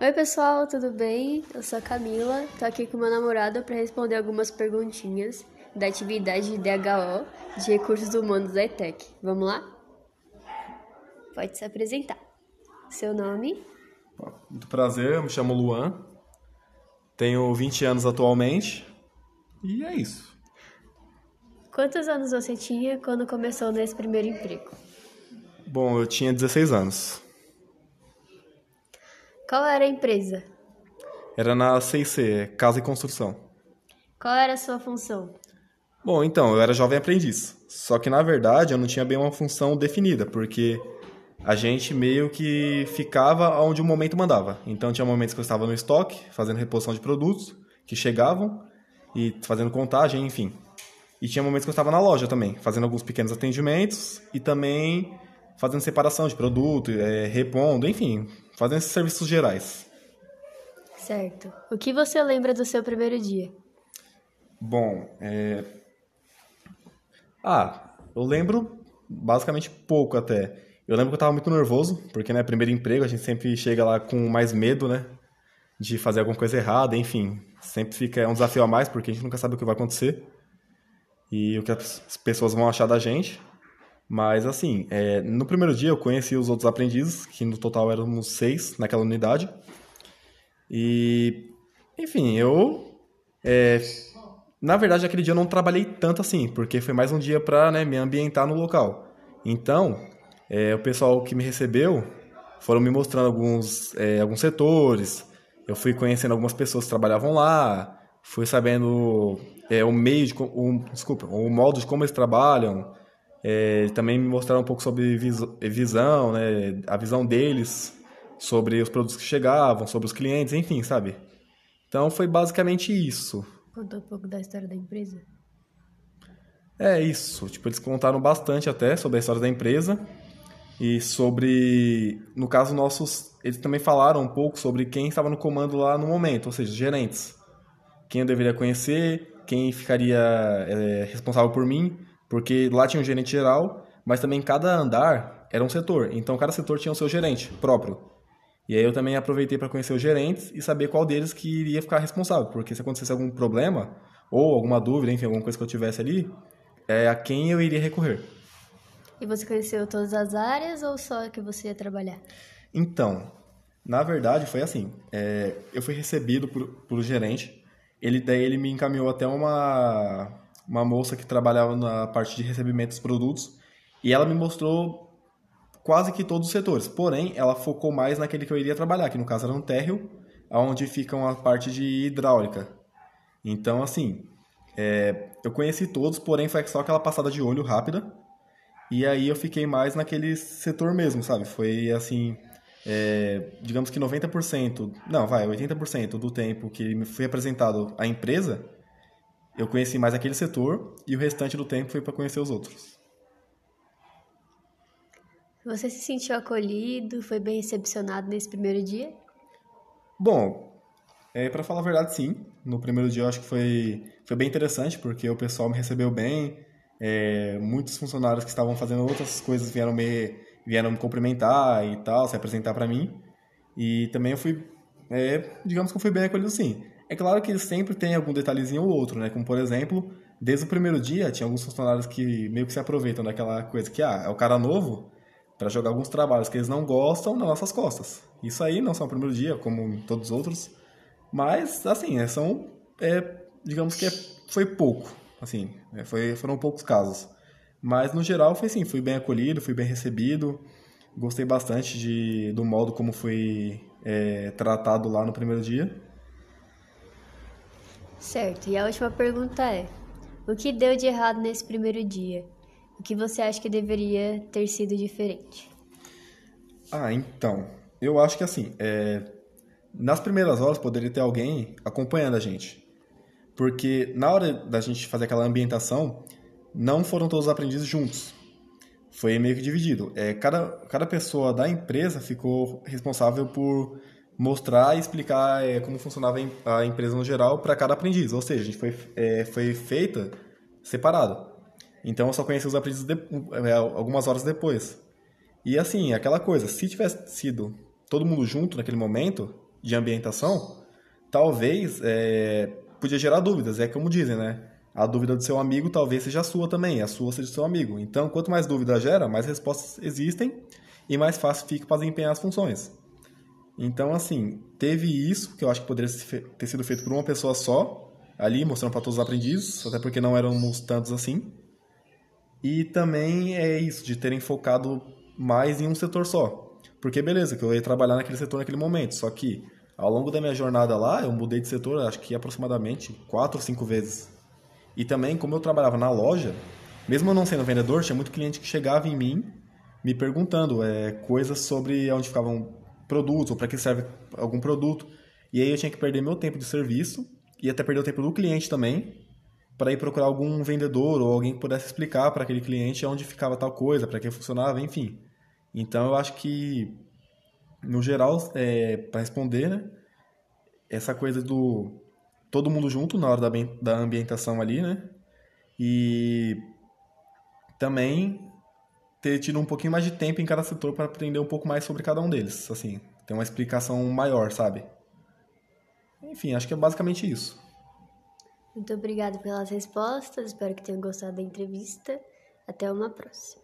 Oi, pessoal, tudo bem? Eu sou a Camila, tô aqui com meu namorado para responder algumas perguntinhas da atividade de DHO de Recursos Humanos da ETEC. Vamos lá? Pode se apresentar. Seu nome? Muito prazer, me chamo Luan, tenho 20 anos atualmente e é isso. Quantos anos você tinha quando começou nesse primeiro emprego? Bom, eu tinha 16 anos. Qual era a empresa? Era na CIC, Casa e Construção. Qual era a sua função? Bom, então, eu era jovem aprendiz. Só que, na verdade, eu não tinha bem uma função definida, porque a gente meio que ficava onde o momento mandava. Então, tinha momentos que eu estava no estoque, fazendo reposição de produtos que chegavam e fazendo contagem, enfim. E tinha momentos que eu estava na loja também, fazendo alguns pequenos atendimentos e também fazendo separação de produto, é, repondo, enfim, fazendo esses serviços gerais. Certo. O que você lembra do seu primeiro dia? Bom, é... Ah, eu lembro basicamente pouco até. Eu lembro que eu estava muito nervoso, porque, né, primeiro emprego, a gente sempre chega lá com mais medo, né, de fazer alguma coisa errada, enfim. Sempre fica é um desafio a mais, porque a gente nunca sabe o que vai acontecer e o que as pessoas vão achar da gente. Mas, assim, é, no primeiro dia eu conheci os outros aprendizes, que no total éramos seis naquela unidade. E, enfim, eu. É, na verdade, aquele dia eu não trabalhei tanto assim, porque foi mais um dia para né, me ambientar no local. Então, é, o pessoal que me recebeu foram me mostrando alguns, é, alguns setores, eu fui conhecendo algumas pessoas que trabalhavam lá, fui sabendo é, o meio, de, o, desculpa, o modo de como eles trabalham, é, também me mostraram um pouco sobre visão, né, a visão deles sobre os produtos que chegavam, sobre os clientes, enfim, sabe? Então foi basicamente isso. Contou um pouco da história da empresa? É isso. Tipo, eles contaram bastante até sobre a história da empresa e sobre, no caso nossos, eles também falaram um pouco sobre quem estava no comando lá no momento, ou seja, gerentes. Quem eu deveria conhecer, quem ficaria é, responsável por mim porque lá tinha um gerente geral, mas também cada andar era um setor. Então cada setor tinha o seu gerente próprio. E aí eu também aproveitei para conhecer os gerentes e saber qual deles que iria ficar responsável, porque se acontecesse algum problema ou alguma dúvida, enfim, alguma coisa que eu tivesse ali, é a quem eu iria recorrer. E você conheceu todas as áreas ou só que você ia trabalhar? Então, na verdade foi assim. É, eu fui recebido por, pelo gerente. Ele daí ele me encaminhou até uma uma moça que trabalhava na parte de recebimento dos produtos, e ela me mostrou quase que todos os setores. Porém, ela focou mais naquele que eu iria trabalhar, que no caso era um térreo, onde fica a parte de hidráulica. Então, assim, é, eu conheci todos, porém foi só aquela passada de olho rápida. E aí eu fiquei mais naquele setor mesmo, sabe? Foi assim, é, digamos que 90%, não, vai, 80% do tempo que me foi apresentado a empresa, eu conheci mais aquele setor e o restante do tempo foi para conhecer os outros. Você se sentiu acolhido? Foi bem recepcionado nesse primeiro dia? Bom, é, para falar a verdade, sim. No primeiro dia eu acho que foi, foi bem interessante, porque o pessoal me recebeu bem. É, muitos funcionários que estavam fazendo outras coisas vieram me, vieram me cumprimentar e tal, se apresentar para mim. E também eu fui, é, digamos que eu fui bem acolhido sim. É claro que sempre tem algum detalhezinho ou outro, né? Como, por exemplo, desde o primeiro dia, tinha alguns funcionários que meio que se aproveitam daquela coisa que, ah, é o cara novo para jogar alguns trabalhos que eles não gostam nas nossas costas. Isso aí não só o primeiro dia, como todos os outros, mas, assim, é, são, é, digamos que é, foi pouco, assim, é, foi, foram poucos casos. Mas, no geral, foi assim, fui bem acolhido, fui bem recebido, gostei bastante de, do modo como fui é, tratado lá no primeiro dia. Certo, e a última pergunta é: o que deu de errado nesse primeiro dia? O que você acha que deveria ter sido diferente? Ah, então, eu acho que assim, é... nas primeiras horas poderia ter alguém acompanhando a gente. Porque na hora da gente fazer aquela ambientação, não foram todos os aprendizes juntos. Foi meio que dividido. É, cada, cada pessoa da empresa ficou responsável por mostrar e explicar é, como funcionava a empresa no geral para cada aprendiz. Ou seja, a gente foi, é, foi feita separado. Então eu só conheci os aprendizes de, é, algumas horas depois. E assim, aquela coisa, se tivesse sido todo mundo junto naquele momento, de ambientação, talvez é, podia gerar dúvidas. É como dizem, né? A dúvida do seu amigo talvez seja a sua também, a sua seja do seu amigo. Então, quanto mais dúvida gera, mais respostas existem e mais fácil fica para desempenhar as funções. Então, assim, teve isso, que eu acho que poderia ter sido feito por uma pessoa só, ali, mostrando para todos os aprendizes, até porque não éramos tantos assim. E também é isso, de terem focado mais em um setor só. Porque, beleza, que eu ia trabalhar naquele setor naquele momento, só que ao longo da minha jornada lá, eu mudei de setor, acho que aproximadamente quatro ou cinco vezes. E também, como eu trabalhava na loja, mesmo eu não sendo vendedor, tinha muito cliente que chegava em mim me perguntando é, coisas sobre onde ficavam produtos ou para que serve algum produto. E aí eu tinha que perder meu tempo de serviço e até perder o tempo do cliente também para ir procurar algum vendedor ou alguém que pudesse explicar para aquele cliente onde ficava tal coisa, para que funcionava, enfim. Então eu acho que no geral, é, para responder, né, essa coisa do todo mundo junto na hora da, da ambientação ali, né? E também ter tido um pouquinho mais de tempo em cada setor para aprender um pouco mais sobre cada um deles, assim, ter uma explicação maior, sabe? Enfim, acho que é basicamente isso. Muito obrigada pelas respostas, espero que tenham gostado da entrevista. Até uma próxima.